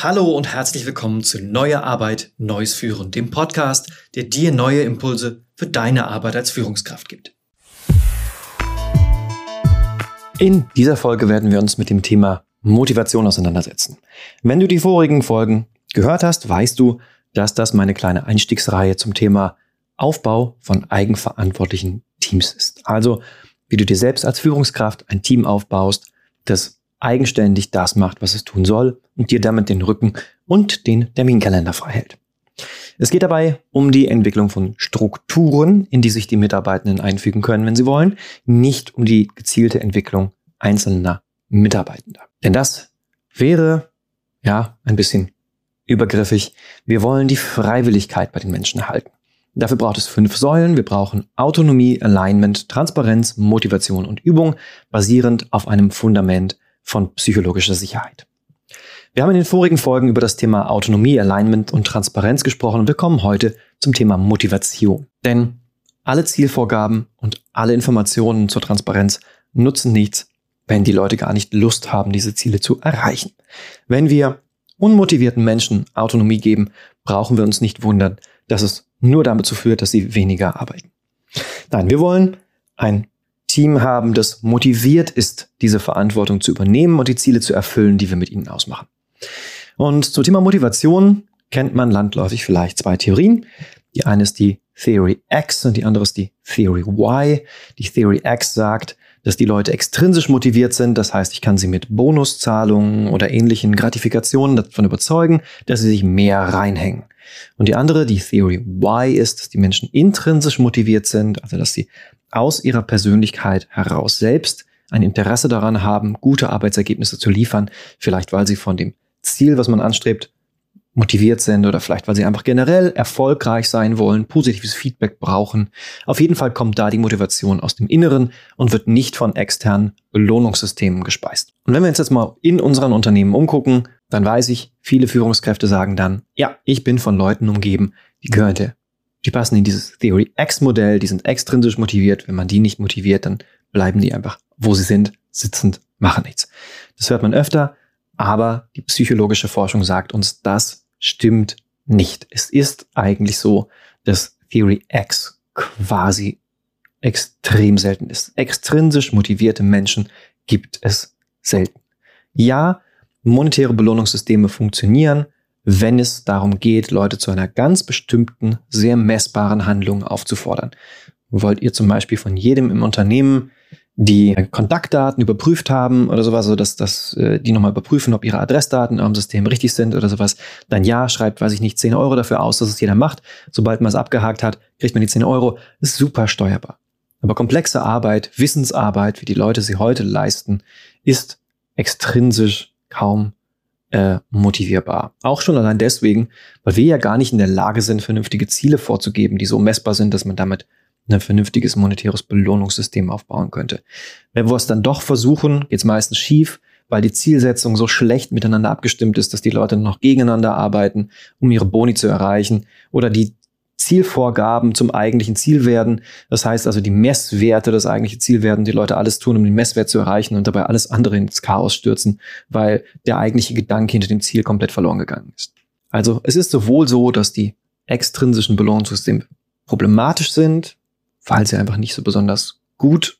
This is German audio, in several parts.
Hallo und herzlich willkommen zu Neue Arbeit, Neues Führen, dem Podcast, der dir neue Impulse für deine Arbeit als Führungskraft gibt. In dieser Folge werden wir uns mit dem Thema Motivation auseinandersetzen. Wenn du die vorigen Folgen gehört hast, weißt du, dass das meine kleine Einstiegsreihe zum Thema Aufbau von eigenverantwortlichen Teams ist. Also, wie du dir selbst als Führungskraft ein Team aufbaust, das eigenständig das macht, was es tun soll und dir damit den Rücken und den Terminkalender frei hält. Es geht dabei um die Entwicklung von Strukturen, in die sich die Mitarbeitenden einfügen können, wenn sie wollen, nicht um die gezielte Entwicklung einzelner Mitarbeitender. Denn das wäre ja ein bisschen übergriffig. Wir wollen die Freiwilligkeit bei den Menschen erhalten. Dafür braucht es fünf Säulen. Wir brauchen Autonomie, Alignment, Transparenz, Motivation und Übung, basierend auf einem Fundament von psychologischer Sicherheit. Wir haben in den vorigen Folgen über das Thema Autonomie, Alignment und Transparenz gesprochen und wir kommen heute zum Thema Motivation. Denn alle Zielvorgaben und alle Informationen zur Transparenz nutzen nichts, wenn die Leute gar nicht Lust haben, diese Ziele zu erreichen. Wenn wir unmotivierten Menschen Autonomie geben, brauchen wir uns nicht wundern, dass es nur dazu führt, dass sie weniger arbeiten. Nein, wir wollen ein Team haben, das motiviert ist, diese Verantwortung zu übernehmen und die Ziele zu erfüllen, die wir mit ihnen ausmachen. Und zum Thema Motivation kennt man landläufig vielleicht zwei Theorien. Die eine ist die Theory X und die andere ist die Theory Y. Die Theory X sagt, dass die Leute extrinsisch motiviert sind. Das heißt, ich kann sie mit Bonuszahlungen oder ähnlichen Gratifikationen davon überzeugen, dass sie sich mehr reinhängen. Und die andere, die Theory Y, ist, dass die Menschen intrinsisch motiviert sind, also dass sie aus ihrer Persönlichkeit heraus selbst ein Interesse daran haben, gute Arbeitsergebnisse zu liefern, vielleicht weil sie von dem Ziel, was man anstrebt, motiviert sind oder vielleicht weil sie einfach generell erfolgreich sein wollen, positives Feedback brauchen. Auf jeden Fall kommt da die Motivation aus dem Inneren und wird nicht von externen Belohnungssystemen gespeist. Und wenn wir uns jetzt mal in unseren Unternehmen umgucken, dann weiß ich, viele Führungskräfte sagen dann, ja, ich bin von Leuten umgeben, die gehörte die passen in dieses Theory X-Modell, die sind extrinsisch motiviert. Wenn man die nicht motiviert, dann bleiben die einfach, wo sie sind, sitzend, machen nichts. Das hört man öfter, aber die psychologische Forschung sagt uns, das stimmt nicht. Es ist eigentlich so, dass Theory X quasi extrem selten ist. Extrinsisch motivierte Menschen gibt es selten. Ja, monetäre Belohnungssysteme funktionieren, wenn es darum geht, Leute zu einer ganz bestimmten, sehr messbaren Handlung aufzufordern. Wollt ihr zum Beispiel von jedem im Unternehmen die Kontaktdaten überprüft haben oder sowas, also dass, dass äh, die nochmal überprüfen, ob ihre Adressdaten in System richtig sind oder sowas, dann ja, schreibt, weiß ich nicht, 10 Euro dafür aus, dass es jeder macht. Sobald man es abgehakt hat, kriegt man die 10 Euro. Ist super steuerbar. Aber komplexe Arbeit, Wissensarbeit, wie die Leute sie heute leisten, ist extrinsisch kaum äh, motivierbar. Auch schon allein deswegen, weil wir ja gar nicht in der Lage sind, vernünftige Ziele vorzugeben, die so messbar sind, dass man damit ein vernünftiges monetäres Belohnungssystem aufbauen könnte. Wenn wir es dann doch versuchen, geht es meistens schief, weil die Zielsetzung so schlecht miteinander abgestimmt ist, dass die Leute noch gegeneinander arbeiten, um ihre Boni zu erreichen, oder die Zielvorgaben zum eigentlichen Ziel werden. Das heißt also, die Messwerte das eigentliche Ziel werden, die Leute alles tun, um den Messwert zu erreichen und dabei alles andere ins Chaos stürzen, weil der eigentliche Gedanke hinter dem Ziel komplett verloren gegangen ist. Also es ist sowohl so, dass die extrinsischen Belohnungssysteme problematisch sind, weil sie einfach nicht so besonders gut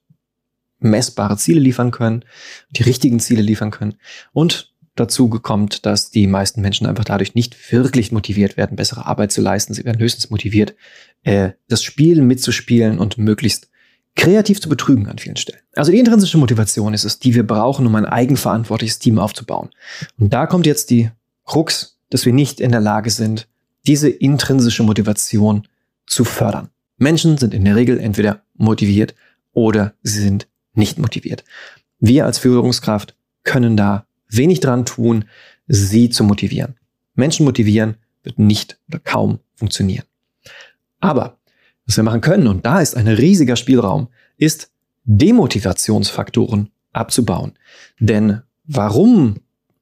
messbare Ziele liefern können, die richtigen Ziele liefern können und dazu kommt, dass die meisten Menschen einfach dadurch nicht wirklich motiviert werden, bessere Arbeit zu leisten. Sie werden höchstens motiviert, äh, das Spielen mitzuspielen und möglichst kreativ zu betrügen an vielen Stellen. Also die intrinsische Motivation ist es, die wir brauchen, um ein eigenverantwortliches Team aufzubauen. Und da kommt jetzt die Krux, dass wir nicht in der Lage sind, diese intrinsische Motivation zu fördern. Menschen sind in der Regel entweder motiviert oder sie sind nicht motiviert. Wir als Führungskraft können da wenig dran tun, sie zu motivieren. Menschen motivieren wird nicht oder kaum funktionieren. Aber was wir machen können, und da ist ein riesiger Spielraum, ist Demotivationsfaktoren abzubauen. Denn warum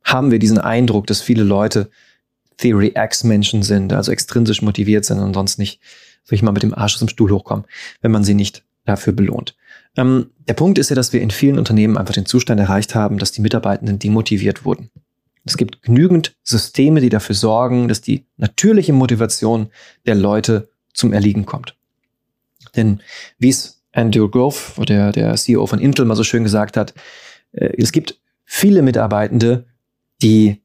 haben wir diesen Eindruck, dass viele Leute Theory X Menschen sind, also extrinsisch motiviert sind und sonst nicht, sag ich mal, mit dem Arsch aus dem Stuhl hochkommen, wenn man sie nicht dafür belohnt. Ähm, der Punkt ist ja, dass wir in vielen Unternehmen einfach den Zustand erreicht haben, dass die Mitarbeitenden demotiviert wurden. Es gibt genügend Systeme, die dafür sorgen, dass die natürliche Motivation der Leute zum Erliegen kommt. Denn wie es Andrew Grove, der, der CEO von Intel, mal so schön gesagt hat, äh, es gibt viele Mitarbeitende, die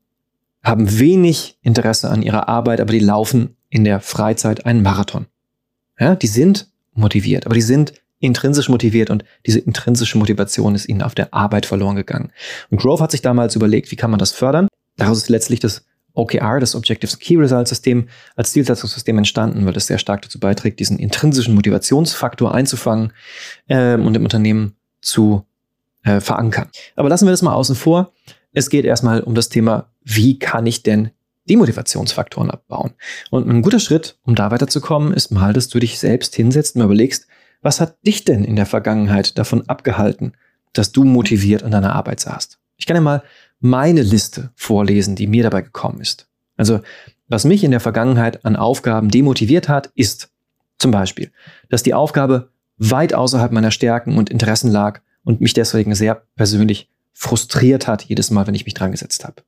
haben wenig Interesse an ihrer Arbeit, aber die laufen in der Freizeit einen Marathon. Ja, die sind motiviert, aber die sind intrinsisch motiviert und diese intrinsische Motivation ist ihnen auf der Arbeit verloren gegangen. Und Grove hat sich damals überlegt, wie kann man das fördern? Daraus ist letztlich das OKR, das Objectives Key Result System, als Zielsetzungssystem entstanden, weil es sehr stark dazu beiträgt, diesen intrinsischen Motivationsfaktor einzufangen ähm, und im Unternehmen zu äh, verankern. Aber lassen wir das mal außen vor. Es geht erstmal um das Thema, wie kann ich denn die Motivationsfaktoren abbauen? Und ein guter Schritt, um da weiterzukommen, ist mal, dass du dich selbst hinsetzt und überlegst, was hat dich denn in der Vergangenheit davon abgehalten, dass du motiviert an deiner Arbeit saßt? Ich kann ja mal meine Liste vorlesen, die mir dabei gekommen ist. Also, was mich in der Vergangenheit an Aufgaben demotiviert hat, ist zum Beispiel, dass die Aufgabe weit außerhalb meiner Stärken und Interessen lag und mich deswegen sehr persönlich frustriert hat, jedes Mal, wenn ich mich dran gesetzt habe.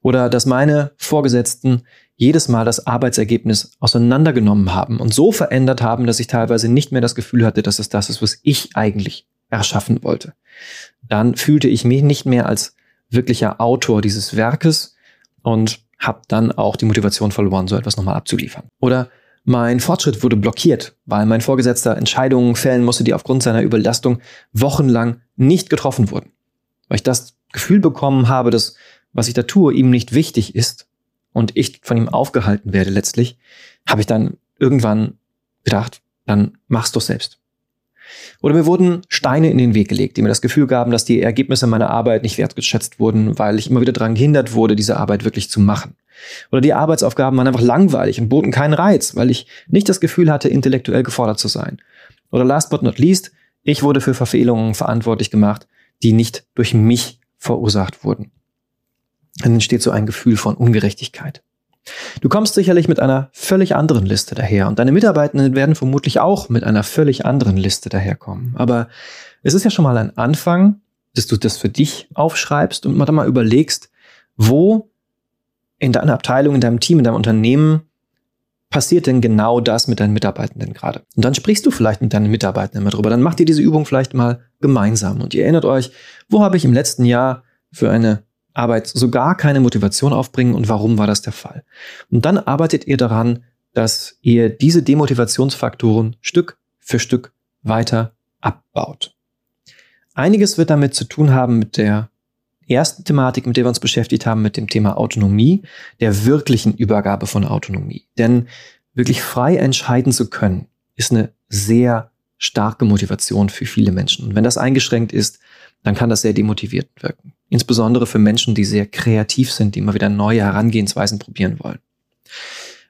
Oder dass meine Vorgesetzten jedes Mal das Arbeitsergebnis auseinandergenommen haben und so verändert haben, dass ich teilweise nicht mehr das Gefühl hatte, dass es das ist, was ich eigentlich erschaffen wollte. Dann fühlte ich mich nicht mehr als wirklicher Autor dieses Werkes und habe dann auch die Motivation verloren, so etwas nochmal abzuliefern. Oder mein Fortschritt wurde blockiert, weil mein Vorgesetzter Entscheidungen fällen musste, die aufgrund seiner Überlastung wochenlang nicht getroffen wurden. Weil ich das Gefühl bekommen habe, dass was ich da tue, ihm nicht wichtig ist und ich von ihm aufgehalten werde letztlich, habe ich dann irgendwann gedacht, dann mach's doch selbst. Oder mir wurden Steine in den Weg gelegt, die mir das Gefühl gaben, dass die Ergebnisse meiner Arbeit nicht wertgeschätzt wurden, weil ich immer wieder daran gehindert wurde, diese Arbeit wirklich zu machen. Oder die Arbeitsaufgaben waren einfach langweilig und boten keinen Reiz, weil ich nicht das Gefühl hatte, intellektuell gefordert zu sein. Oder last but not least, ich wurde für Verfehlungen verantwortlich gemacht, die nicht durch mich verursacht wurden dann entsteht so ein Gefühl von Ungerechtigkeit. Du kommst sicherlich mit einer völlig anderen Liste daher und deine Mitarbeitenden werden vermutlich auch mit einer völlig anderen Liste daherkommen. Aber es ist ja schon mal ein Anfang, dass du das für dich aufschreibst und mal überlegst, wo in deiner Abteilung, in deinem Team, in deinem Unternehmen passiert denn genau das mit deinen Mitarbeitenden gerade? Und dann sprichst du vielleicht mit deinen Mitarbeitenden mal drüber. Dann macht ihr diese Übung vielleicht mal gemeinsam und ihr erinnert euch, wo habe ich im letzten Jahr für eine Arbeit so gar keine Motivation aufbringen und warum war das der Fall. Und dann arbeitet ihr daran, dass ihr diese Demotivationsfaktoren Stück für Stück weiter abbaut. Einiges wird damit zu tun haben mit der ersten Thematik, mit der wir uns beschäftigt haben, mit dem Thema Autonomie, der wirklichen Übergabe von Autonomie. Denn wirklich frei entscheiden zu können, ist eine sehr starke Motivation für viele Menschen. Und wenn das eingeschränkt ist, dann kann das sehr demotivierend wirken. Insbesondere für Menschen, die sehr kreativ sind, die immer wieder neue Herangehensweisen probieren wollen.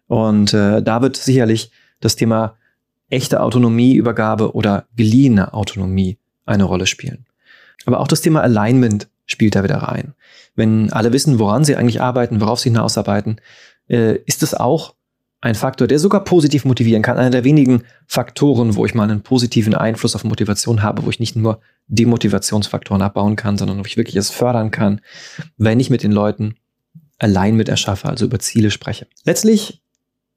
Und äh, da wird sicherlich das Thema echte Autonomieübergabe oder geliehene Autonomie eine Rolle spielen. Aber auch das Thema Alignment spielt da wieder rein. Wenn alle wissen, woran sie eigentlich arbeiten, worauf sie hinausarbeiten, äh, ist es auch ein Faktor, der sogar positiv motivieren kann. Einer der wenigen Faktoren, wo ich mal einen positiven Einfluss auf Motivation habe, wo ich nicht nur Demotivationsfaktoren abbauen kann, sondern wo ich wirklich es fördern kann, wenn ich mit den Leuten allein mit erschaffe, also über Ziele spreche. Letztlich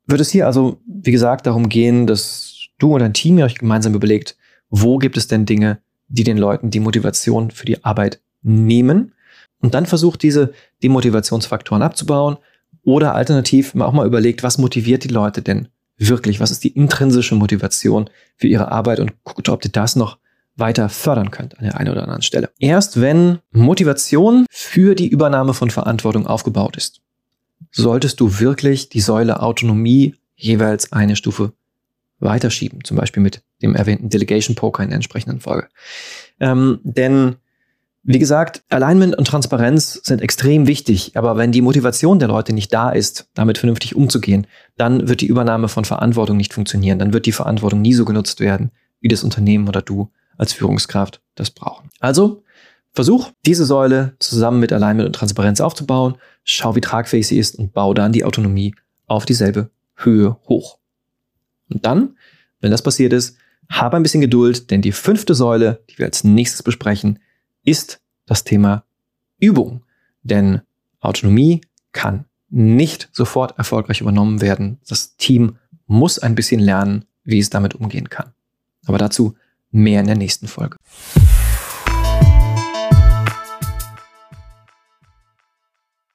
wird es hier also, wie gesagt, darum gehen, dass du und dein Team euch gemeinsam überlegt, wo gibt es denn Dinge, die den Leuten die Motivation für die Arbeit nehmen und dann versucht, diese Demotivationsfaktoren abzubauen, oder alternativ auch mal überlegt, was motiviert die Leute denn wirklich? Was ist die intrinsische Motivation für ihre Arbeit und guckt, ob ihr das noch weiter fördern könnt an der einen oder anderen Stelle. Erst wenn Motivation für die Übernahme von Verantwortung aufgebaut ist, solltest du wirklich die Säule Autonomie jeweils eine Stufe weiterschieben, zum Beispiel mit dem erwähnten Delegation Poker in der entsprechenden Folge. Ähm, denn wie gesagt, Alignment und Transparenz sind extrem wichtig, aber wenn die Motivation der Leute nicht da ist, damit vernünftig umzugehen, dann wird die Übernahme von Verantwortung nicht funktionieren. Dann wird die Verantwortung nie so genutzt werden, wie das Unternehmen oder du als Führungskraft das brauchen. Also, versuch diese Säule zusammen mit Alignment und Transparenz aufzubauen, schau, wie tragfähig sie ist und bau dann die Autonomie auf dieselbe Höhe hoch. Und dann, wenn das passiert ist, habe ein bisschen Geduld, denn die fünfte Säule, die wir als nächstes besprechen, ist das Thema Übung. Denn Autonomie kann nicht sofort erfolgreich übernommen werden. Das Team muss ein bisschen lernen, wie es damit umgehen kann. Aber dazu mehr in der nächsten Folge.